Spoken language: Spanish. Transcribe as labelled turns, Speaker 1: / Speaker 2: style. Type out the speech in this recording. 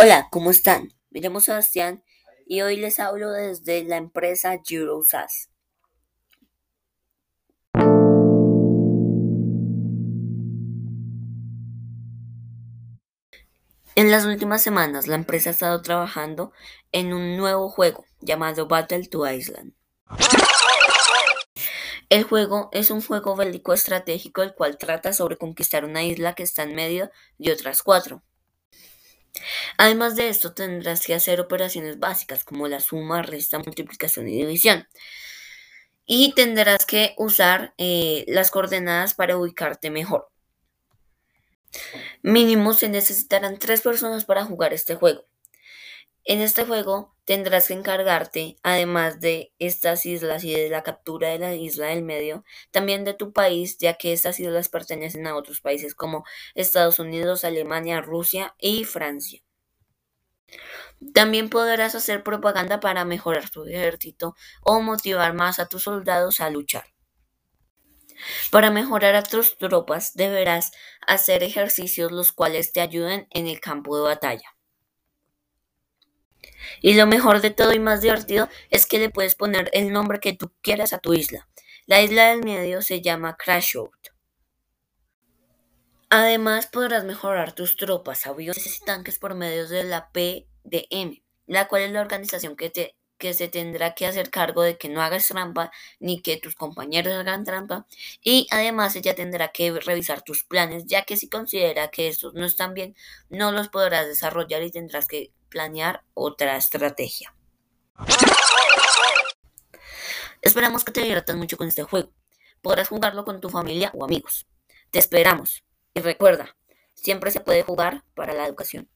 Speaker 1: Hola, ¿cómo están? Me llamo Sebastián y hoy les hablo desde la empresa Eurosas. En las últimas semanas, la empresa ha estado trabajando en un nuevo juego llamado Battle to Island. El juego es un juego bélico estratégico el cual trata sobre conquistar una isla que está en medio de otras cuatro. Además de esto, tendrás que hacer operaciones básicas como la suma, resta, multiplicación y división. Y tendrás que usar eh, las coordenadas para ubicarte mejor. Mínimo se necesitarán tres personas para jugar este juego. En este juego tendrás que encargarte, además de estas islas y de la captura de la isla del medio, también de tu país, ya que estas islas pertenecen a otros países como Estados Unidos, Alemania, Rusia y Francia. También podrás hacer propaganda para mejorar tu ejército o motivar más a tus soldados a luchar. Para mejorar a tus tropas deberás hacer ejercicios los cuales te ayuden en el campo de batalla. Y lo mejor de todo y más divertido es que le puedes poner el nombre que tú quieras a tu isla. La isla del medio se llama Crashout. Además podrás mejorar tus tropas, aviones y tanques por medio de la PDM, la cual es la organización que, te, que se tendrá que hacer cargo de que no hagas trampa ni que tus compañeros hagan trampa y además ella tendrá que revisar tus planes ya que si considera que estos no están bien no los podrás desarrollar y tendrás que planear otra estrategia. Esperamos que te diviertas mucho con este juego. Podrás jugarlo con tu familia o amigos. Te esperamos. Y recuerda, siempre se puede jugar para la educación.